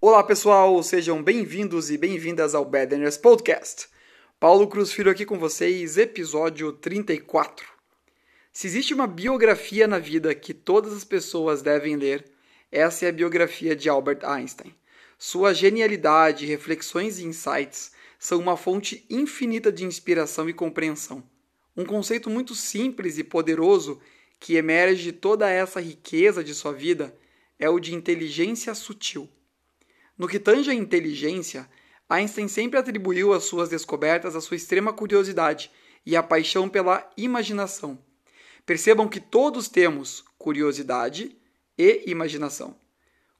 Olá pessoal, sejam bem-vindos e bem-vindas ao Badness Podcast. Paulo Cruz Filho aqui com vocês, episódio 34. Se existe uma biografia na vida que todas as pessoas devem ler, essa é a biografia de Albert Einstein. Sua genialidade, reflexões e insights são uma fonte infinita de inspiração e compreensão. Um conceito muito simples e poderoso que emerge de toda essa riqueza de sua vida é o de inteligência sutil. No que tange à inteligência, Einstein sempre atribuiu as suas descobertas à sua extrema curiosidade e à paixão pela imaginação. Percebam que todos temos curiosidade e imaginação.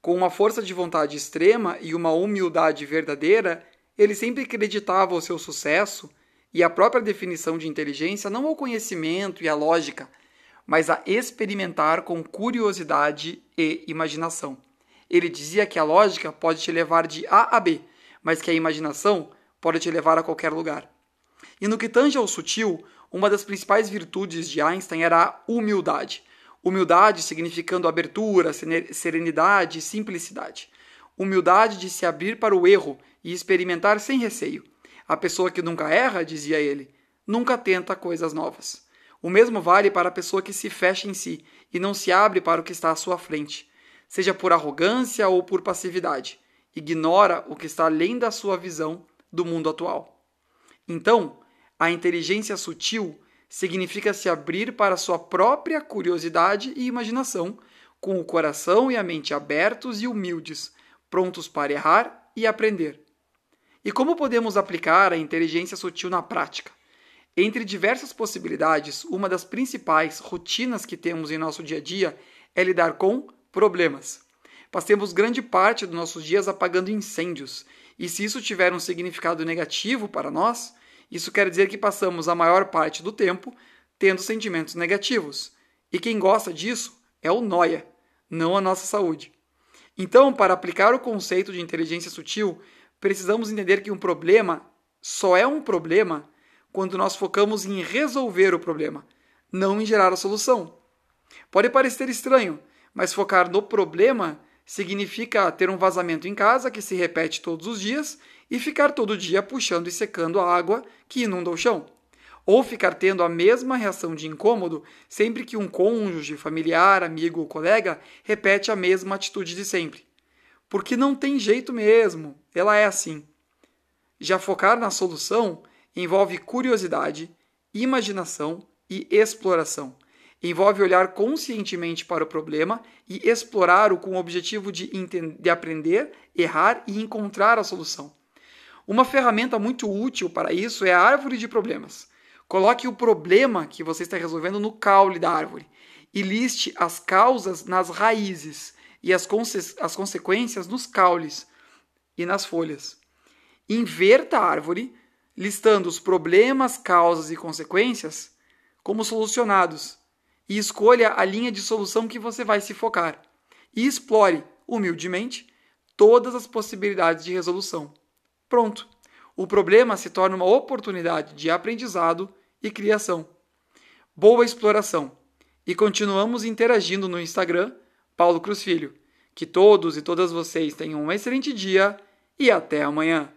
Com uma força de vontade extrema e uma humildade verdadeira, ele sempre acreditava o seu sucesso e a própria definição de inteligência não ao conhecimento e à lógica, mas a experimentar com curiosidade e imaginação. Ele dizia que a lógica pode te levar de A a B, mas que a imaginação pode te levar a qualquer lugar. E no que tange ao sutil, uma das principais virtudes de Einstein era a humildade. Humildade significando abertura, serenidade e simplicidade. Humildade de se abrir para o erro e experimentar sem receio. A pessoa que nunca erra, dizia ele, nunca tenta coisas novas. O mesmo vale para a pessoa que se fecha em si e não se abre para o que está à sua frente seja por arrogância ou por passividade. Ignora o que está além da sua visão do mundo atual. Então, a inteligência sutil significa se abrir para sua própria curiosidade e imaginação, com o coração e a mente abertos e humildes, prontos para errar e aprender. E como podemos aplicar a inteligência sutil na prática? Entre diversas possibilidades, uma das principais rotinas que temos em nosso dia a dia é lidar com Problemas. Passemos grande parte dos nossos dias apagando incêndios, e se isso tiver um significado negativo para nós, isso quer dizer que passamos a maior parte do tempo tendo sentimentos negativos. E quem gosta disso é o noia, não a nossa saúde. Então, para aplicar o conceito de inteligência sutil, precisamos entender que um problema só é um problema quando nós focamos em resolver o problema, não em gerar a solução. Pode parecer estranho, mas focar no problema significa ter um vazamento em casa que se repete todos os dias e ficar todo dia puxando e secando a água que inunda o chão. Ou ficar tendo a mesma reação de incômodo sempre que um cônjuge, familiar, amigo ou colega repete a mesma atitude de sempre. Porque não tem jeito mesmo, ela é assim. Já focar na solução envolve curiosidade, imaginação e exploração envolve olhar conscientemente para o problema e explorá-lo com o objetivo de, de aprender, errar e encontrar a solução. Uma ferramenta muito útil para isso é a árvore de problemas. Coloque o problema que você está resolvendo no caule da árvore e liste as causas nas raízes e as, conse as consequências nos caules e nas folhas. Inverta a árvore, listando os problemas, causas e consequências como solucionados e escolha a linha de solução que você vai se focar. E explore, humildemente, todas as possibilidades de resolução. Pronto! O problema se torna uma oportunidade de aprendizado e criação. Boa exploração! E continuamos interagindo no Instagram, Paulo Cruz Filho. Que todos e todas vocês tenham um excelente dia e até amanhã!